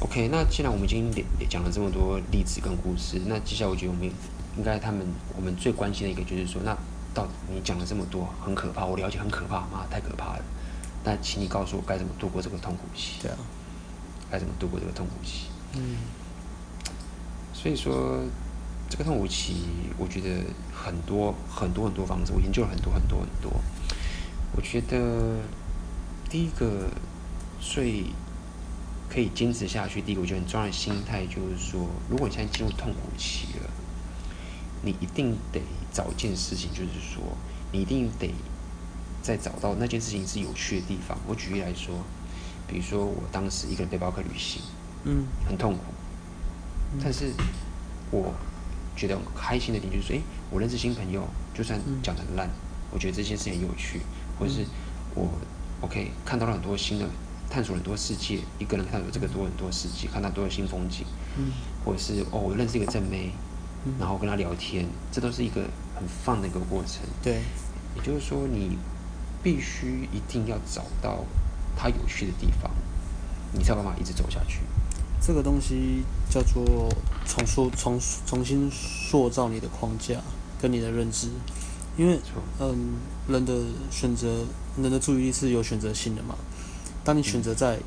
OK，那既然我们已经也讲了这么多例子跟故事，那接下来我觉得我们应该他们我们最关心的一个就是说，那到底你讲了这么多很可怕，我了解很可怕，妈太可怕了。那请你告诉我该怎么度过这个痛苦期？对啊，该怎么度过这个痛苦期？嗯，所以说这个痛苦期，我觉得很多很多很多方式，我研究了很多很多很多。我觉得第一个最可以坚持下去，第一个我觉得很重要的心态就是说，如果你现在进入痛苦期了，你一定得找一件事情，就是说，你一定得再找到那件事情是有趣的地方。我举例来说，比如说我当时一个人背包客旅行，嗯，很痛苦，但是我觉得很开心的点就是说，诶，我认识新朋友，就算讲的很烂，我觉得这件事情很有趣，或者是我 OK 看到了很多新的。探索很多世界，一个人探索这个多很多世界，看到多的新风景，嗯，或者是哦，我认识一个正妹，嗯，然后跟她聊天，这都是一个很 fun 的一个过程。对，也就是说，你必须一定要找到它有趣的地方，你才有办法一直走下去。这个东西叫做重塑、重重新塑造你的框架跟你的认知，因为嗯，人的选择，人的注意力是有选择性的嘛。当你选择在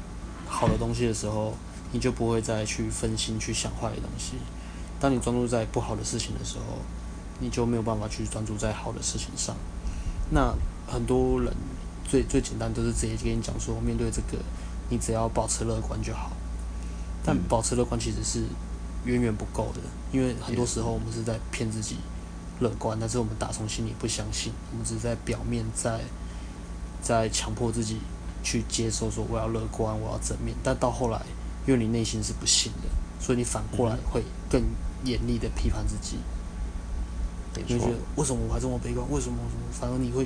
好的东西的时候，你就不会再去分心去想坏的东西；当你专注在不好的事情的时候，你就没有办法去专注在好的事情上。那很多人最最简单都是直接跟你讲说，面对这个，你只要保持乐观就好。但保持乐观其实是远远不够的，因为很多时候我们是在骗自己乐观，但是我们打从心里不相信，我们只是在表面在在强迫自己。去接受说我要乐观，我要正面，但到后来，因为你内心是不信的，所以你反过来会更严厉的批判自己。你会觉得为什么我还这么悲观？为什么？反而你会，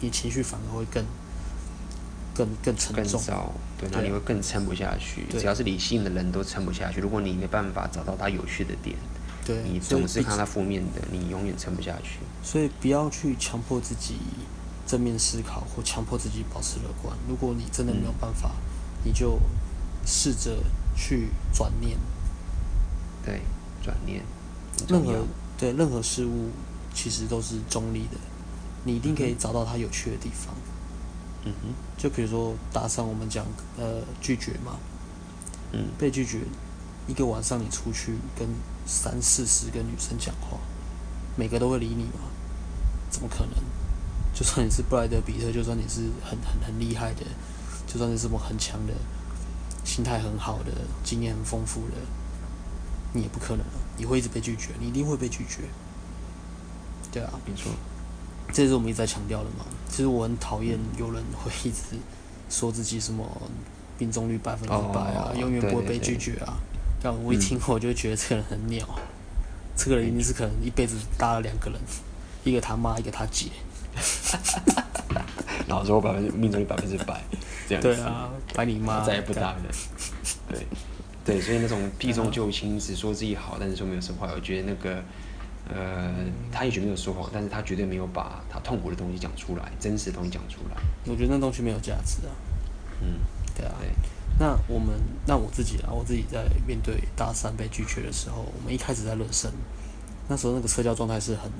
你情绪反而会更、更、更沉重。更糟。对，那你会更撑不下去。只要是理性的人都撑不下去。如果你没办法找到他有趣的点，对，你总是看他负面的，你永远撑不下去。所以不要去强迫自己。正面思考或强迫自己保持乐观。如果你真的没有办法，嗯、你就试着去转念。对，转念。任何对任何事物其实都是中立的，你一定可以找到它有趣的地方。嗯哼。就比如说搭上，我们讲呃拒绝嘛。嗯。被拒绝，一个晚上你出去跟三四十个女生讲话，每个都会理你吗？怎么可能？就算你是布莱德比特，就算你是很很很厉害的，就算你是什么很强的，心态很好的，经验很丰富的，你也不可能，你会一直被拒绝，你一定会被拒绝。对啊，没错，这是我们一直在强调的嘛。其实我很讨厌有人会一直说自己什么命中率百分之百啊，永远不会被拒绝啊。但我一听我就觉得这个人很鸟，嗯、这个人一定是可能一辈子搭了两个人，一个他妈，一个他姐。然后说百分之命中率百分之百，这样子。对啊，白你妈再也不打了。对，对，所以那种避重就轻，只说自己好，但是说没有说坏。我觉得那个，呃，他也许没有说谎，但是他绝对没有把他痛苦的东西讲出来，真实的东西讲出来。我觉得那东西没有价值啊。嗯，对啊。对。那我们，那我自己啊，我自己在面对大三被拒绝的时候，我们一开始在热身，那时候那个社交状态是很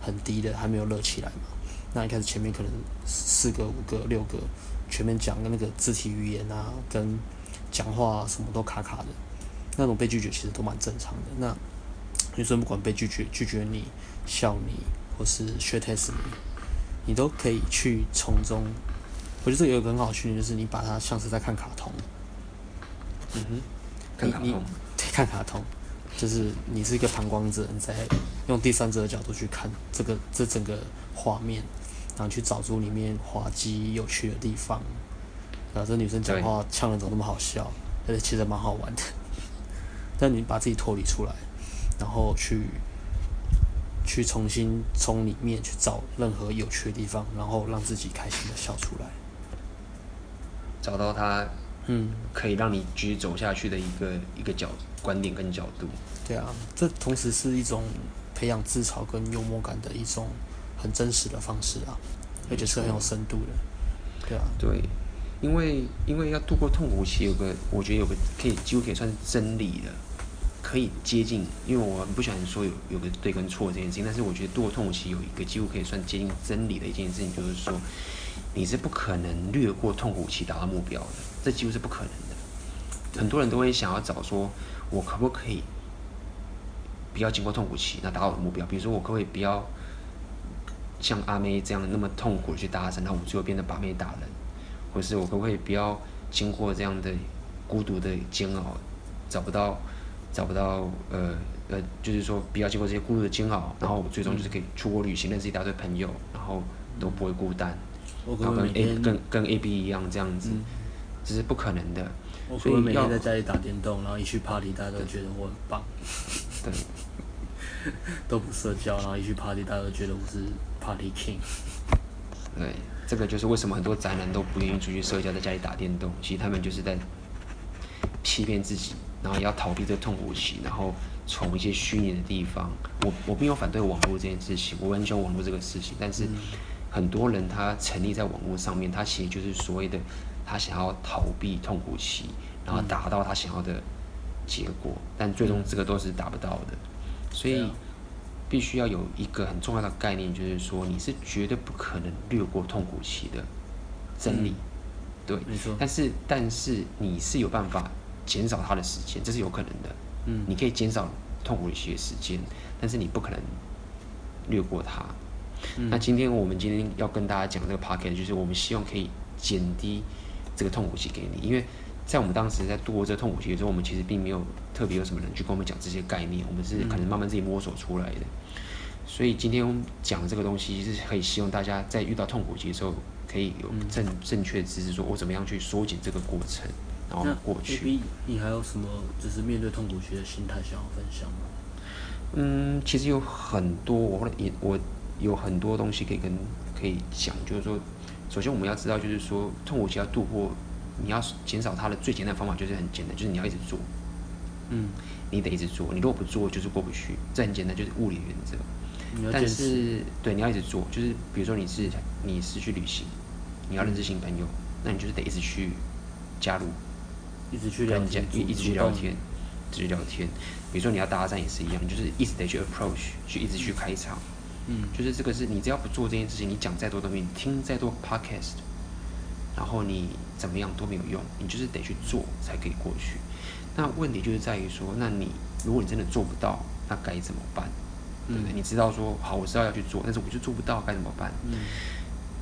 很低的，还没有热起来嘛。那一开始前面可能四个、五个、六个，前面讲的那个肢体语言啊，跟讲话啊，什么都卡卡的，那种被拒绝其实都蛮正常的。那女生不管被拒绝、拒绝你、笑你，或是 shit test 你，你都可以去从中。我觉得这有一个很好的训练，就是你把它像是在看卡通。嗯哼，看卡通。对，看卡通，就是你是一个旁观者，你在用第三者的角度去看这个这整个画面。然后去找出里面滑稽有趣的地方，然后这女生讲话呛人怎么那么好笑，而且其实蛮好玩的。但你把自己脱离出来，然后去去重新从里面去找任何有趣的地方，然后让自己开心的笑出来，找到他嗯可以让你继续走下去的一个一个角观点跟角度。对啊，这同时是一种培养自嘲跟幽默感的一种。很真实的方式啊，而且是很有深度的，对啊。对，因为因为要度过痛苦期，有个我觉得有个可以几乎可以算是真理的，可以接近。因为我很不喜欢说有有个对跟错这件事情，但是我觉得度过痛苦期有一个几乎可以算接近真理的一件事情，就是说你是不可能略过痛苦期达到目标的，这几乎是不可能的。很多人都会想要找说，我可不可以不要经过痛苦期，那达到我的目标？比如说我可不可以不要像阿妹这样那么痛苦的去搭讪，那我最后变得把妹打人？或是我可不可以不要经过这样的孤独的煎熬，找不到找不到呃呃，就是说不要经过这些孤独的煎熬，然后我最终就是可以出国旅行，认识一大堆朋友，然后都不会孤单，然后跟 A 跟跟 A B 一样这样子，这是不可能的。我所以每天在家里打电动，然后一去 party，大家都觉得我很棒。对，都不社交，然后一去 party，大家都觉得我是 party king。对。这个就是为什么很多宅男都不愿意出去社交，在家里打电动。其实他们就是在欺骗自己，然后也要逃避这个痛苦期，然后从一些虚拟的地方。我我并没有反对网络这件事情，我很喜欢网络这个事情。但是很多人他沉溺在网络上面，他其实就是所谓的他想要逃避痛苦期，然后达到他想要的结果，但最终这个都是达不到的。所以。必须要有一个很重要的概念，就是说你是绝对不可能略过痛苦期的真理，嗯、对，没错。但是但是你是有办法减少它的时间，这是有可能的。嗯，你可以减少痛苦期的时间，但是你不可能略过它。嗯、那今天我们今天要跟大家讲这个 p o c k e t 就是我们希望可以减低这个痛苦期给你，因为。在我们当时在度过这个痛苦期的时候，我们其实并没有特别有什么人去跟我们讲这些概念，我们是可能慢慢自己摸索出来的。所以今天讲的这个东西是可以希望大家在遇到痛苦期的时候，可以有正正确的知识，说我怎么样去缩减这个过程，然后过去。那你还有什么就是面对痛苦期的心态想要分享吗？嗯，其实有很多，我也我有很多东西可以跟可以讲，就是说，首先我们要知道，就是说痛苦期要度过。你要减少它的最简单的方法就是很简单，就是你要一直做，嗯，你得一直做，你如果不做就是过不去，这很简单，就是物理原则。但是，对，你要一直做，就是比如说你是你是去旅行，你要认识新朋友，嗯、那你就是得一直去加入，一直去跟人家一直去聊天，一直去聊天。比如说你要搭讪也是一样，你就是一直得去 approach，去一直去开场，嗯，就是这个是你只要不做这件事情，你讲再多东西，你听再多 podcast，然后你。怎么样都没有用，你就是得去做才可以过去。那问题就是在于说，那你如果你真的做不到，那该怎么办？对不对？嗯、你知道说好，我知道要去做，但是我就做不到，该怎么办？嗯、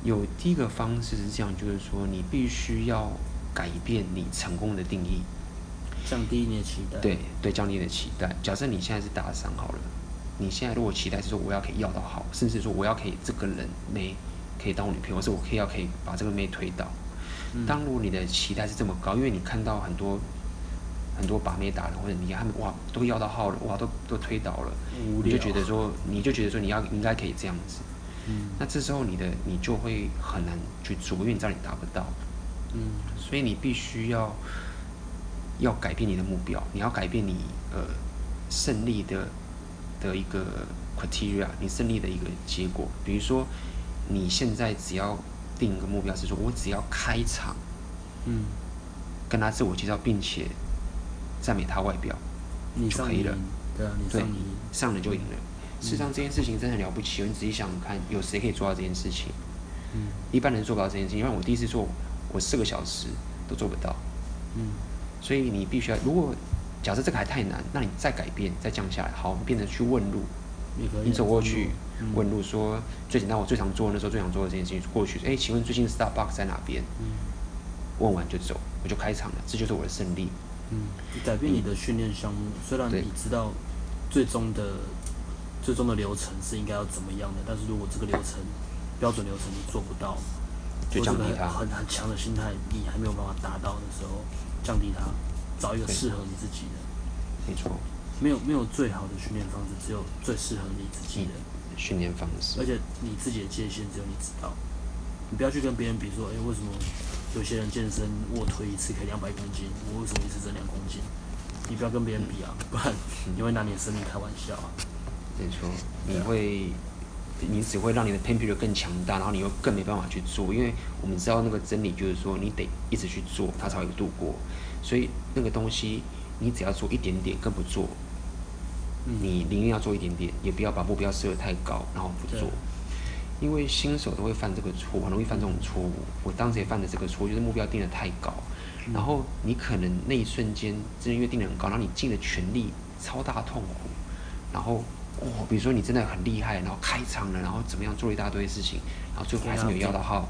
有第一个方式是这样，就是说你必须要改变你成功的定义，降低你的期待。对对，降低你的期待。假设你现在是打赏好了，你现在如果期待是说我要可以要到好，甚至说我要可以这个人妹可以当我女朋友，或是我可以要可以把这个妹推倒。当如果你的期待是这么高，因为你看到很多很多把妹达人或者你他们哇都要到号了，哇都都推倒了，你就觉得说你就觉得说你要应该可以这样子，嗯，那这时候你的你就会很难去做，因为你知道你达不到，嗯，所以你必须要要改变你的目标，你要改变你呃胜利的的一个 criteria，你胜利的一个结果，比如说你现在只要。定一个目标是说，我只要开场，嗯，跟他自我介绍，并且赞美他外表，你就可以了。对啊，你上你上了就赢了。嗯、事实上，这件事情真的很了不起。你仔细想想看，有谁可以做到这件事情？嗯，一般人做不到这件事情。因为我第一次做，我四个小时都做不到。嗯，所以你必须要，如果假设这个还太难，那你再改变，再降下来，好，你变成去问路。你走过去问路，说最简单，我最常做的那时候最想做的这件事情，过去，哎，请问最近的 Starbucks 在哪边？嗯问完就走，我就开场了，这就是我的胜利。嗯，改变你的训练项目，虽然你知道最终的最终的流程是应该要怎么样的，但是如果这个流程标准流程你做不到，就降低它。很很强的心态，你还没有办法达到的时候，降低它，找一个适合你自己的。没错。没有没有最好的训练方式，只有最适合你自己的训练方式。而且你自己的界限只有你知道，你不要去跟别人比说，哎，为什么有些人健身卧推一次可以两百公斤，我为什么一次增两公斤？你不要跟别人比啊，不然你会拿你的生命开玩笑啊。没错，你会你只会让你的 pain period 更强大，然后你又更没办法去做，因为我们知道那个真理就是说，你得一直去做，它才会度过。所以那个东西，你只要做一点点，更不做，你宁愿要做一点点，也不要把目标设得太高，然后不做。因为新手都会犯这个错，很容易犯这种错误。我当时也犯了这个错，就是目标定得太高，然后你可能那一瞬间，真的因为定得很高，然后你尽了全力，超大痛苦，然后。哦，比如说你真的很厉害，然后开场了，然后怎么样做了一大堆事情，然后最后还是没有要到号，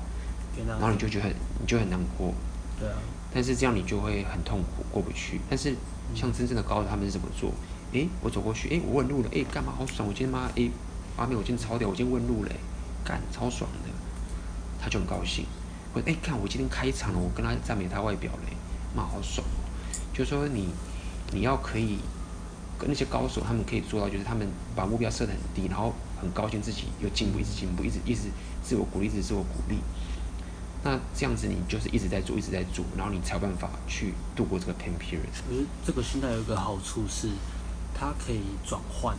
然后你就觉得很，你就很难过。对啊。但是这样你就会很痛苦，过不去。但是像真正的高手，他们是怎么做？诶，我走过去，诶，我问路了，诶，干嘛好爽？我今天妈，诶，阿妹，我今天超屌，我今天问路嘞，干，超爽的，他就很高兴。或者诶，看我今天开场了，我跟他赞美他外表嘞，妈好爽。就说你，你要可以。跟那些高手，他们可以做到，就是他们把目标设得很低，然后很高兴自己有进步，一直进步，一直一直自我鼓励，一直自我鼓励。那这样子，你就是一直在做，一直在做，然后你才有办法去度过这个 pain period。我觉得这个心态有一个好处是，它可以转换，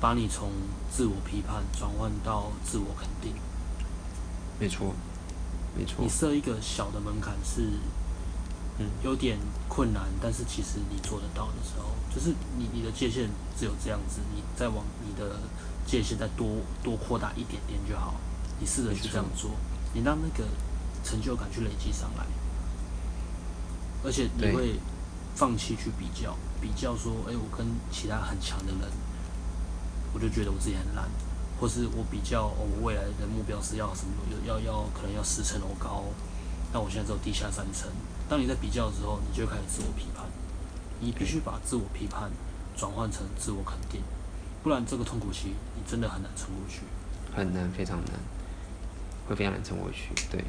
把你从自我批判转换到自我肯定。没错，没错。你设一个小的门槛是。嗯，有点困难，但是其实你做得到的时候，就是你你的界限只有这样子，你再往你的界限再多多扩大一点点就好。你试着去这样做，你让那个成就感去累积上来，而且你会放弃去比较，比较说，哎、欸，我跟其他很强的人，我就觉得我自己很烂，或是我比较，哦、我未来的目标是要什么，要要可能要十层楼高，那我现在只有地下三层。当你在比较的时候，你就开始自我批判。你必须把自我批判转换成自我肯定，不然这个痛苦期你真的很难撑过去。很难，非常难，会非常难撑过去。对，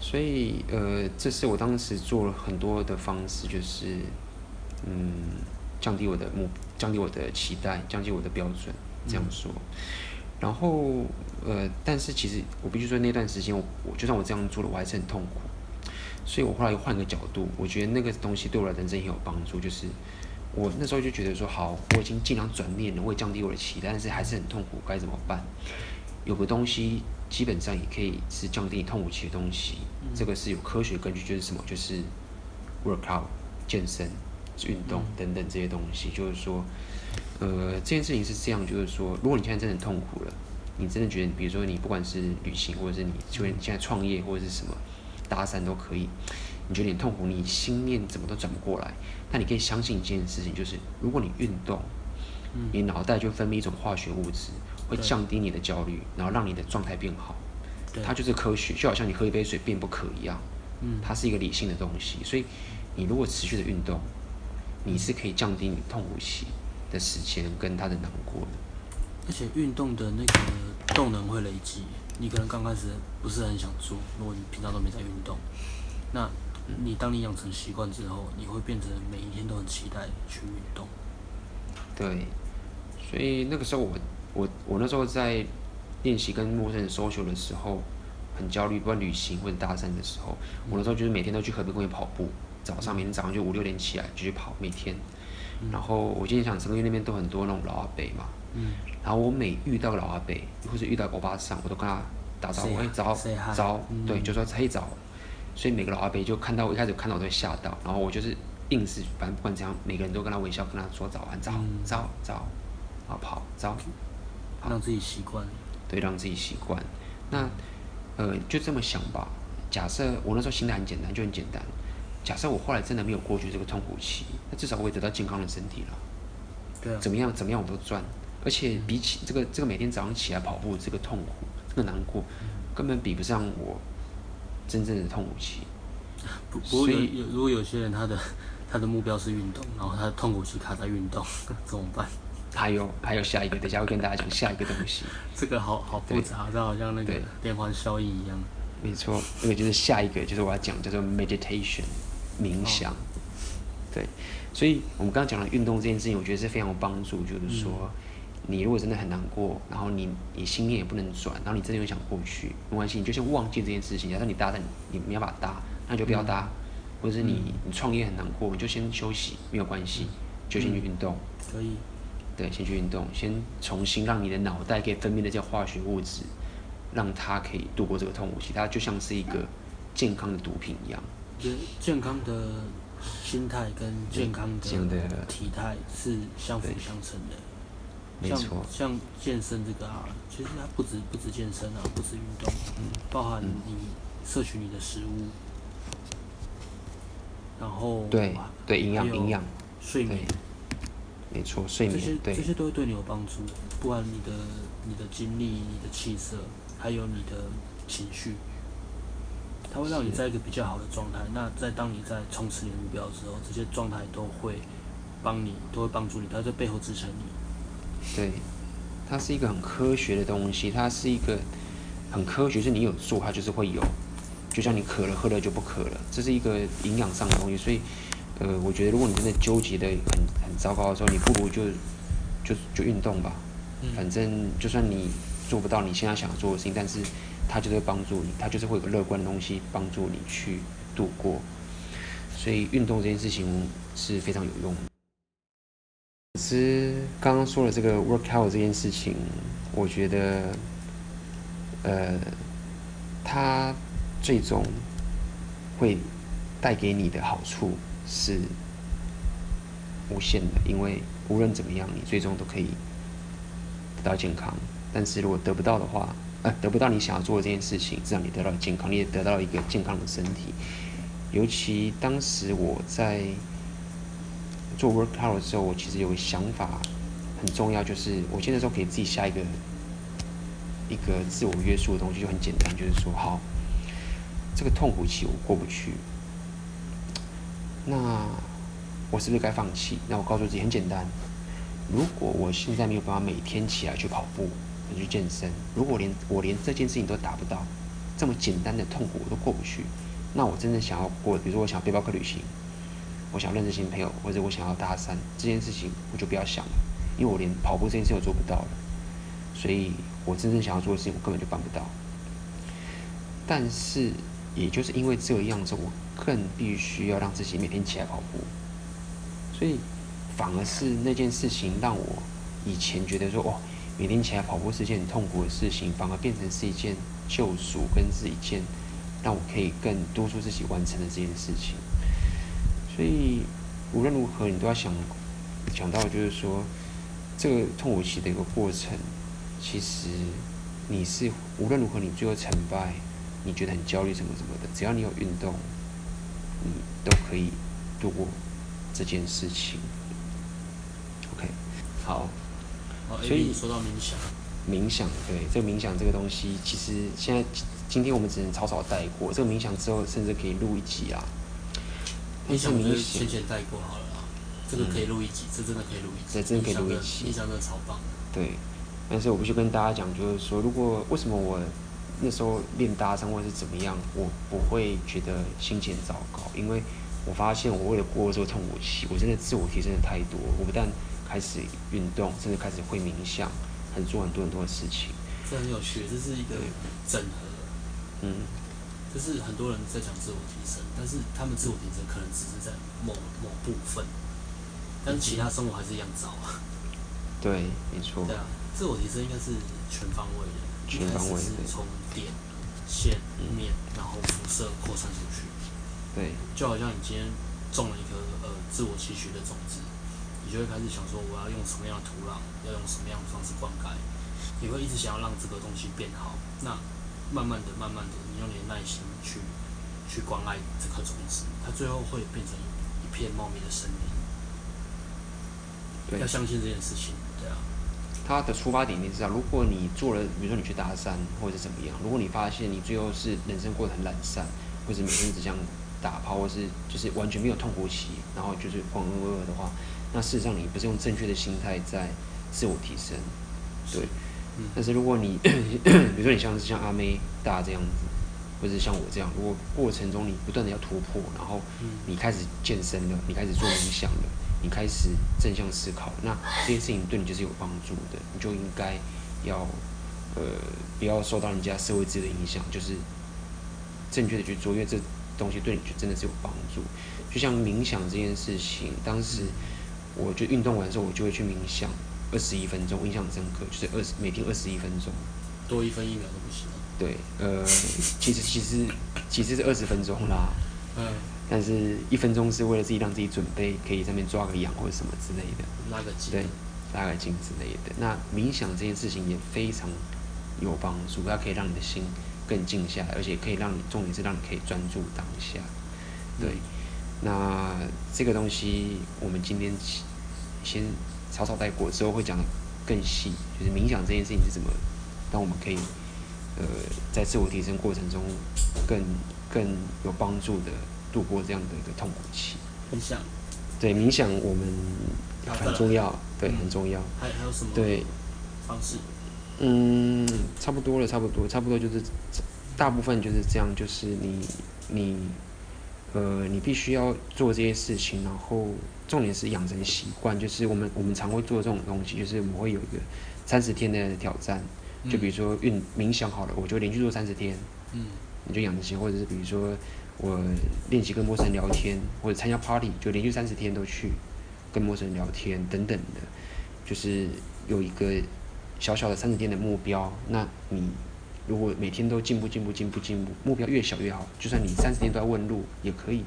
所以呃，这是我当时做了很多的方式，就是嗯，降低我的目，降低我的期待，降低我的标准，这样说。然后呃，但是其实我必须说，那段时间我我就算我这样做了，我还是很痛苦。所以我后来又换个角度，我觉得那个东西对我的人生也有帮助。就是我那时候就觉得说，好，我已经尽量转念了，我也降低我的期待，但是还是很痛苦，该怎么办？有个东西基本上也可以是降低你痛苦期的东西，这个是有科学根据，就是什么？就是 workout 健身、运动等等这些东西。就是说，呃，这件事情是这样，就是说，如果你现在真的很痛苦了，你真的觉得，比如说你不管是旅行，或者是你就你现在创业，或者是什么。搭讪都可以，你觉得你痛苦，你心念怎么都转不过来。那你可以相信一件事情，就是如果你运动，你脑袋就分泌一种化学物质，会降低你的焦虑，然后让你的状态变好。它就是科学，就好像你喝一杯水变不渴一样。它是一个理性的东西。所以你如果持续的运动，你是可以降低你痛苦期的时间跟他的难过的。而且运动的那个动能会累积。你可能刚开始不是很想做，如果你平常都没在运动，那你当你养成习惯之后，你会变成每一天都很期待去运动。对，所以那个时候我我我那时候在练习跟陌生人 social 的时候，很焦虑，不管旅行或者搭讪的时候，我那时候就是每天都去河边公园跑步，早上明天早上就五六点起来继续跑，每天。然后我今天想，成功，那边都很多那种老阿伯嘛。嗯。然后我每遇到老阿伯或者遇到欧巴桑，我都跟他打招呼，哎早早，对，就说嘿早。所以每个老阿伯就看到我一开始看到我都会吓到，然后我就是硬是反正不管怎样，每个人都跟他微笑，跟他说早安早早早，啊跑早，让自己习惯，对，让自己习惯。那呃就这么想吧，假设我那时候心态很简单，就很简单。假设我后来真的没有过去这个痛苦期，那至少我也得到健康的身体了。对啊，怎么样怎么样我都赚。而且比起这个这个每天早上起来跑步这个痛苦，这个难过，根本比不上我真正的痛苦期。不，所以有如果有些人他的他的目标是运动，然后他的痛苦期卡在运动，怎么办？还有还有下一个，等下会跟大家讲下一个东西。这个好好复杂，这好像那个连环效应一样。没错，那个就是下一个，就是我要讲叫做 meditation 冥想。哦、对，所以我们刚刚讲的运动这件事情，我觉得是非常有帮助，就是说。嗯你如果真的很难过，然后你你心念也不能转，然后你真的又想过去，没关系，你就先忘记这件事情。假设你搭讪，你你要把它搭，那就不要搭；嗯、或者是你你创业很难过，你就先休息，没有关系，就先去运动。可以。对，先去运动，先重新让你的脑袋可以分泌那些化学物质，让它可以度过这个痛苦期。它就像是一个健康的毒品一样。健康的心态跟健康的体态是相辅相成的。没错。像健身这个啊，其实它不止不止健身啊，不止运动，嗯，包含你摄取你的食物，然后对对营养营养睡眠。没错，睡眠这些对这些都会对你有帮助，不管你的你的精力、你的气色，还有你的情绪，它会让你在一个比较好的状态。那在当你在冲刺你的目标的时候，这些状态都会帮你，都会帮助你，它在背后支撑你。对，它是一个很科学的东西，它是一个很科学，是你有做，它就是会有。就像你渴了喝了就不渴了，这是一个营养上的东西，所以。呃，我觉得如果你真的纠结的很很糟糕的时候，你不如就就就运动吧。反正就算你做不到你现在想做的事情，但是它就是会帮助你，它就是会有乐观的东西帮助你去度过。所以运动这件事情是非常有用的。可是刚刚说了这个 workout 这件事情，我觉得呃，它最终会带给你的好处。是无限的，因为无论怎么样，你最终都可以得到健康。但是如果得不到的话，呃，得不到你想要做的这件事情，至少你得到健康，你也得到一个健康的身体。尤其当时我在做 workout 的时候，我其实有个想法很重要，就是我现在时候可以自己下一个一个自我约束的东西，就很简单，就是说，好，这个痛苦期我过不去。那我是不是该放弃？那我告诉自己很简单：如果我现在没有办法每天起来去跑步、去健身，如果连我连这件事情都达不到，这么简单的痛苦我都过不去，那我真正想要过，比如说我想要背包客旅行，我想认识新朋友，或者我想要搭讪，这件事情我就不要想了，因为我连跑步这件事情我做不到了，所以我真正想要做的事情我根本就办不到。但是也就是因为这样子，我。更必须要让自己每天起来跑步，所以反而是那件事情让我以前觉得说哦，每天起来跑步是件很痛苦的事情，反而变成是一件救赎，跟是一件让我可以更督促自己完成的这件事情。所以无论如何，你都要想想到，就是说这个痛苦期的一个过程，其实你是无论如何，你最后成败，你觉得很焦虑什么什么的，只要你有运动。你都可以度过这件事情。OK，好。所以说到冥想，冥想对这个冥想这个东西，其实现在今天我们只能草草带过。这个冥想之后，甚至可以录一集啊。冥想就浅浅带过好了啊。这个可以录一集，这真的可以录一集。这真的可以录一集。冥想真的超棒。对，但是我必须跟大家讲，就是说，如果为什么我。那时候练搭讪或者是怎么样，我不会觉得心情糟糕，因为我发现我为了过这个痛苦期，我真的自我提升的太多。我不但开始运动，甚至开始会冥想，很做很多很多的事情。这很有趣，这是一个整合。嗯，就是很多人在讲自我提升，但是他们自我提升可能只是在某某部分，但是其他生活还是一样糟啊。对，没错。对啊，自我提升应该是全方位的。全方位的。从点、线、面，然后辐射扩散出去。对。就好像你今天种了一颗呃自我期许的种子，你就会开始想说我要用什么样的土壤，要用什么样的方式灌溉，你会一直想要让这个东西变好。那慢慢的、慢慢的，你用你的耐心去去关爱这颗种子，它最后会变成一片茂密的森林。对。要相信这件事情，对啊。他的出发点你知道，如果你做了，比如说你去搭讪或者怎么样，如果你发现你最后是人生过得很懒散，或者每天只想打炮，或是就是完全没有痛苦期，然后就是浑浑噩噩的话，那事实上你不是用正确的心态在自我提升，对。嗯、但是如果你，比如说你像是像阿妹大这样子，或者像我这样，如果过程中你不断的要突破，然后你开始健身了，你开始做冥想了。你开始正向思考，那这件事情对你就是有帮助的，你就应该要呃不要受到人家社会制的影响，就是正确的去做，因为这东西对你就真的是有帮助。就像冥想这件事情，当时我就运动完之后，我就会去冥想，二十一分钟，我印象很深刻，就是二十每天二十一分钟，多一分一秒都不行。对，呃，其实其实其实是二十分钟啦。嗯。但是一分钟是为了自己让自己准备，可以在那边抓个痒或者什么之类的。拉个筋。对，拉个筋之类的。那冥想这件事情也非常有帮助，它可以让你的心更静下来，而且可以让你重点是让你可以专注当下。对。嗯、那这个东西我们今天先草草带过，之后会讲得更细，就是冥想这件事情是怎么让我们可以呃在自我提升过程中更更有帮助的。度过这样的一个痛苦期，冥想，对冥想我们很重要，对很重要。还还有什么对方式？嗯，差不多了，差不多，差不多就是大部分就是这样，就是你你呃，你必须要做这些事情，然后重点是养成习惯，就是我们我们常会做这种东西，就是我们会有一个三十天的挑战，就比如说运冥想好了，我就连续做三十天，嗯，你就养成习惯，或者是比如说。我练习跟陌生人聊天，或者参加 party，就连续三十天都去跟陌生人聊天等等的，就是有一个小小的三十天的目标。那你如果每天都进步、进步、进步、进步，目标越小越好。就算你三十天都要问路也可以，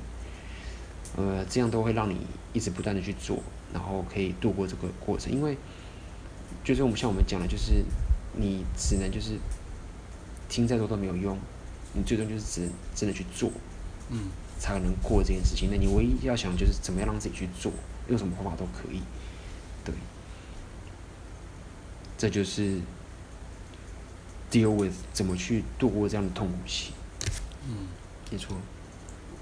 呃，这样都会让你一直不断的去做，然后可以度过这个过程。因为就是我们像我们讲的，就是你只能就是听再多都没有用，你最终就是只能真的去做。嗯，才能过这件事情。那你唯一要想就是怎么样让自己去做，用什么方法都可以。对，这就是 deal with 怎么去度过这样的痛苦期。嗯，没错。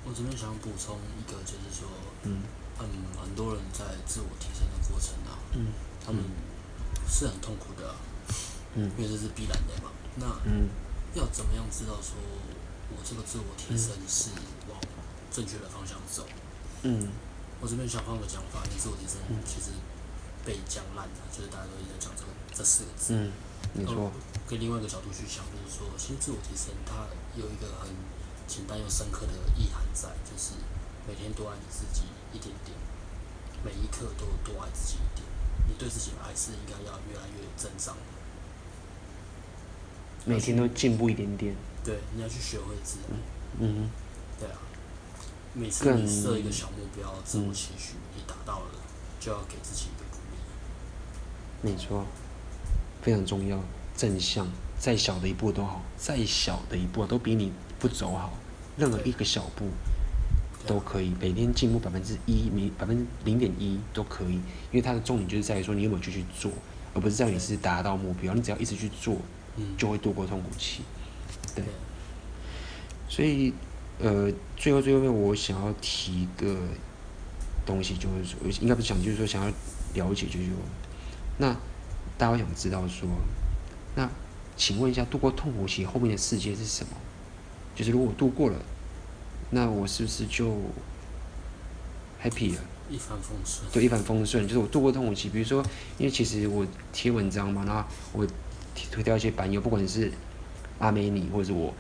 我这边想补充一个，就是说，嗯，嗯，很多人在自我提升的过程啊，嗯，他们是很痛苦的，嗯，因为这是必然的嘛。那，嗯，要怎么样知道说？我这个自我提升是往正确的方向走。嗯，我这边想换个讲法，你自我提升其实被讲烂了，就是大家都一直在讲这个这四个字。嗯，没错。可以另外一个角度去想，就是说，其实自我提升它有一个很简单又深刻的意涵在，就是每天多爱你自己一点点，每一刻都多爱自己一点。你对自己的爱是应该要越来越增长的。每天都进步一点点。对，你要去学会自爱。嗯，对啊。每次你设一个小目标，自我期许，你达到了，就要给自己一个鼓励。没错，非常重要。正向，再小的一步都好，再小的一步都比你不走好。任何一个小步都可以，每天进步百分之一，每百分之零点一都可以。因为它的重点就是在于说，你有没有继续做，而不是在于你是达到目标。你只要一直去做，就会度过痛苦期。对，所以，呃，最后最后面我想要提一个东西，就是说，应该不是想，就是说想要了解，就是说，那大家想知道说，那请问一下，度过痛苦期后面的世界是什么？就是如果我度过了，那我是不是就 happy 了？一帆风顺。对，一帆风顺，就是我度过痛苦期。比如说，因为其实我贴文章嘛，然后我推掉一些版友，不管是。阿美你或者是我，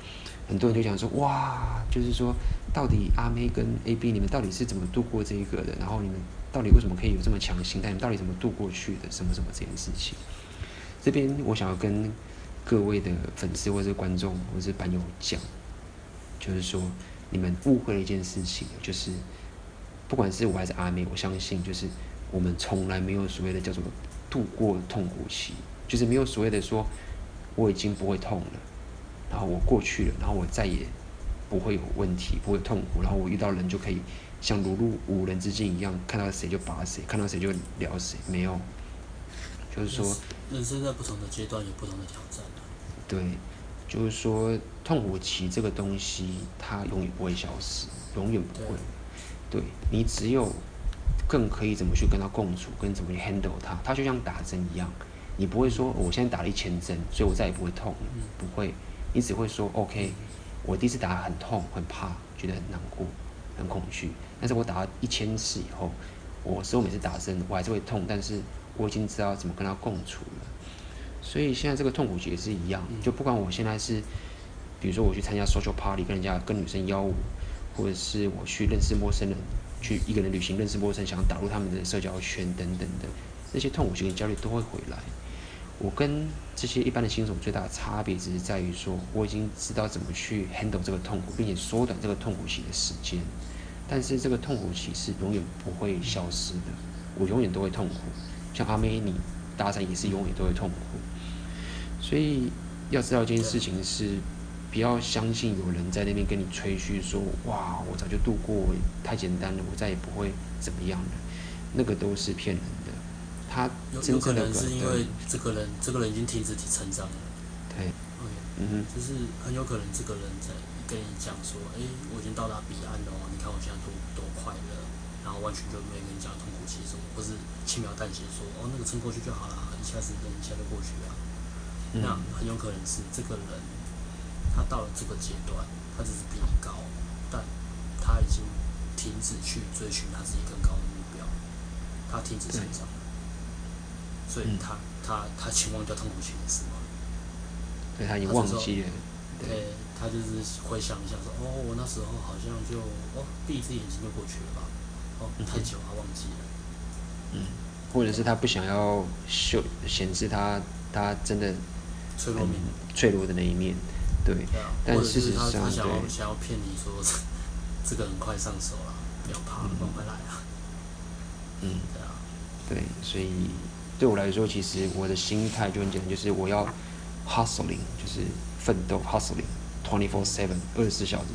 很多人就讲说哇，就是说到底阿妹跟 AB 你们到底是怎么度过这一个的？然后你们到底为什么可以有这么强的心态？你们到底怎么度过去的？什么什么这件事情？这边我想要跟各位的粉丝或者是观众或者是版友讲，就是说你们误会了一件事情，就是不管是我还是阿妹，我相信就是我们从来没有所谓的叫做度过痛苦期，就是没有所谓的说我已经不会痛了。然后我过去了，然后我再也不会有问题，不会痛苦。然后我遇到人就可以像如入无人之境一样，看到谁就拔谁，看到谁就聊谁。没有，就是说，人生在不同的阶段有不同的挑战啊。对，就是说痛苦期这个东西，它永远不会消失，永远不会。对，对你只有更可以怎么去跟它共处，跟怎么去 handle 它。它就像打针一样，你不会说我现在打了一千针，所以我再也不会痛了，嗯、不会。你只会说 OK，我第一次打很痛，很怕，觉得很难过，很恐惧。但是我打了一千次以后，我所以我每次打针我还是会痛，但是我已经知道怎么跟它共处了。所以现在这个痛苦也是一样，就不管我现在是，比如说我去参加 social party，跟人家跟女生邀舞，或者是我去认识陌生人，去一个人旅行认识陌生人，想打入他们的社交圈等等的，那些痛苦期跟焦虑都会回来。我跟这些一般的新手最大的差别，只是在于说，我已经知道怎么去 handle 这个痛苦，并且缩短这个痛苦期的时间。但是这个痛苦期是永远不会消失的，我永远都会痛苦。像阿妹，你搭讪也是永远都会痛苦。所以要知道一件事情是，不要相信有人在那边跟你吹嘘说，哇，我早就度过，太简单了，我再也不会怎么样了。那个都是骗人的。他真正的有，有可能是因为这个人，这个人已经停止成长了。对。嗯哼。就是很有可能这个人在跟你讲说，哎、欸，我已经到达彼岸了，你看我现在多多快乐，然后完全就没跟你讲痛苦期什么，或是轻描淡写说，哦，那个撑过去就好了，一下子一下就过去了。嗯、那很有可能是这个人，他到了这个阶段，他只是比你高，但他已经停止去追寻他自己更高的目标，他停止成长。所以他、嗯、他他情忘掉痛苦期的事吗？对，他已经忘记了。对，对，他就是回想一下说，哦，我那时候好像就哦，闭一只眼睛就过去了吧？哦，太久他忘记了。嗯，或者是他不想要秀显示他他真的脆弱面、脆弱的那一面。对。但事实上，对想要想要骗你说，这个很快上手了，不要怕，慢慢来啊。嗯。对啊。对，所以。对我来说，其实我的心态就很简单，就是我要 hustling，就是奋斗 hustling twenty four seven 二十四小时，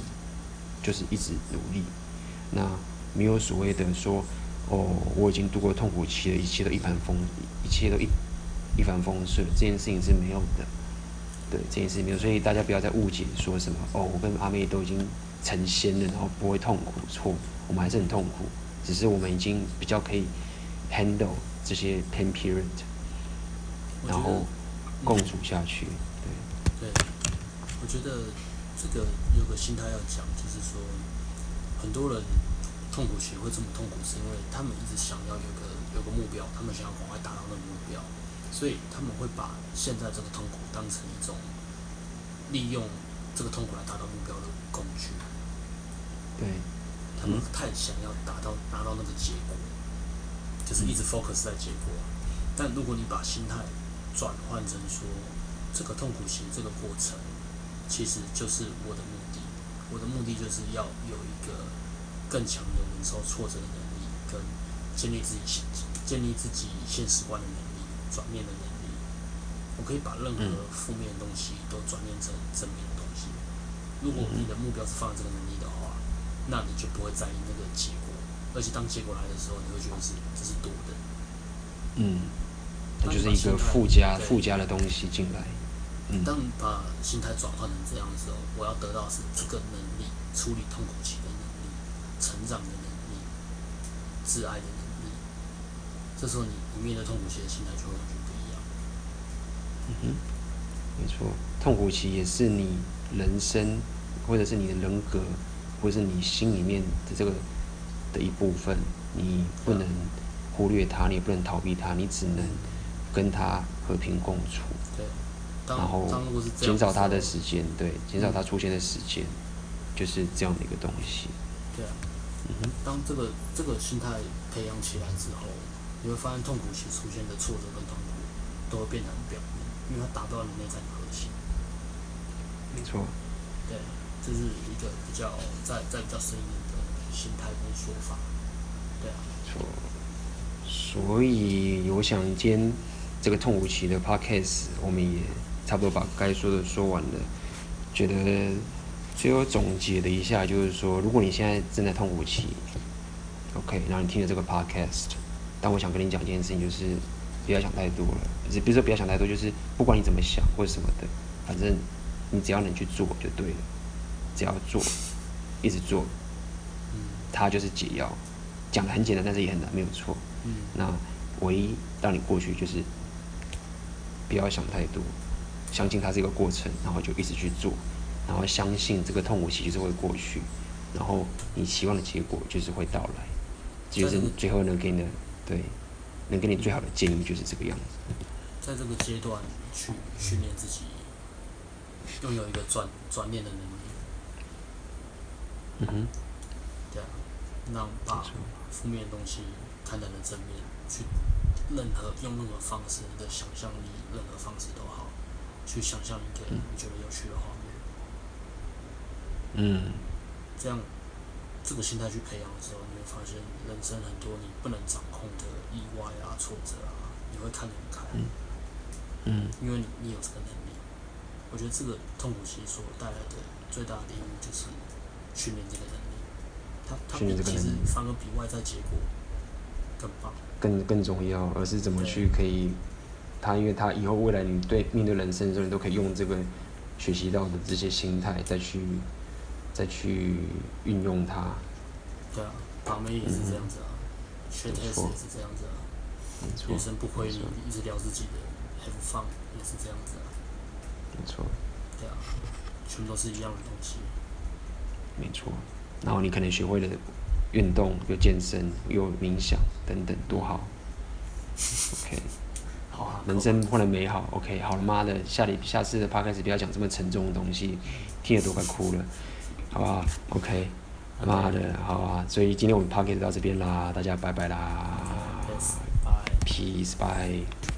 就是一直努力。那没有所谓的说，哦，我已经度过痛苦期了，一切都一帆风，一切都一一帆风顺，这件事情是没有的。对，这件事情没有，所以大家不要再误解说什么，哦，我跟阿妹都已经成仙了，然后不会痛苦。错，我们还是很痛苦，只是我们已经比较可以 handle。这些 pain period，然后共处下去，对。对，我觉得这个有个心态要讲，就是说，很多人痛苦学会这么痛苦，是因为他们一直想要有个有个目标，他们想要赶快达到那个目标，所以他们会把现在这个痛苦当成一种利用这个痛苦来达到目标的工具。对，他们太想要达到拿到那个结果。就是一直 focus 在结果，但如果你把心态转换成说，这个痛苦型这个过程，其实就是我的目的。我的目的就是要有一个更强的忍受挫折的能力，跟建立自己现建立自己现实观的能力，转念的能力。我可以把任何负面的东西都转念成正面的东西。如果你的目标是放在这个能力的话，那你就不会在意那个结果。而且当结果来的时候，你会觉得是这是多的。嗯，那就是一个附加附加的东西进来。嗯。当你把心态转换成这样的时候，我要得到是这个能力，处理痛苦期的能力，成长的能力，自爱的能力。这时候你你面对痛苦期的心态就会完全不一样。嗯哼，没错，痛苦期也是你人生，或者是你的人格，或者是你心里面的这个。的一部分，你不能忽略它，你也不能逃避它，你只能跟它和平共处。对，然后减少它的时间，对，减少它出现的时间，嗯，就是这样的一个东西。对啊，嗯哼，当这个这个心态培养起来之后，你会发现痛苦期出现的挫折跟痛苦都会变得很表面，因为它打不到你内在的核心。没错。对，这是一个比较在在比较深一点的。心态跟说法，对啊，错。所以我想今天这个痛苦期的 podcast，我们也差不多把该说的说完了。觉得最后总结了一下，就是说，如果你现在正在痛苦期，OK，然后你听了这个 podcast，但我想跟你讲一件事情，就是不要想太多了。比如说不要想太多，就是不管你怎么想或者什么的，反正你只要能去做就对了。只要做，一直做。它就是解药，讲的很简单，但是也很难，没有错。嗯。那唯一让你过去就是不要想太多，相信它是一个过程，然后就一直去做，然后相信这个痛苦期就是会过去，然后你期望的结果就是会到来，这就是最后能给你的对，能给你最好的建议就是这个样子。在这个阶段去训练自己，拥有一个转转念的能力。嗯哼。对啊，让把负面的东西看成了正面，去任何用任何方式，你的想象力，任何方式都好，去想象一个你觉得有趣的画面。嗯。这样，这个心态去培养的时候，你会发现人生很多你不能掌控的意外啊、挫折啊，你会看得很开。嗯。嗯。因为你你有这个能力，我觉得这个痛苦其实所带来的最大的礼物就是训练这个能力。它它其实反而比外在结果更棒。更更重要，而是怎么去可以，他因为他以后未来你对面对人生的时候，你都可以用这个学习到的这些心态再去再去运用它。对啊，把妹也是这样子啊，学 test 也是这样子啊，女生不亏你一直聊自己的，have fun 也是这样子啊。没错。对啊，全都是一样的东西。没错，然后你可能学会了。运动有健身有冥想等等多好，OK，好啊，人生换了美好，OK，好了妈的，下里下次的 Podcast 不要讲这么沉重的东西，听得都快哭了，好不好？OK，妈的，好啊，所以今天我们 p o c k e t 到这边啦，大家拜拜啦，Peace，拜。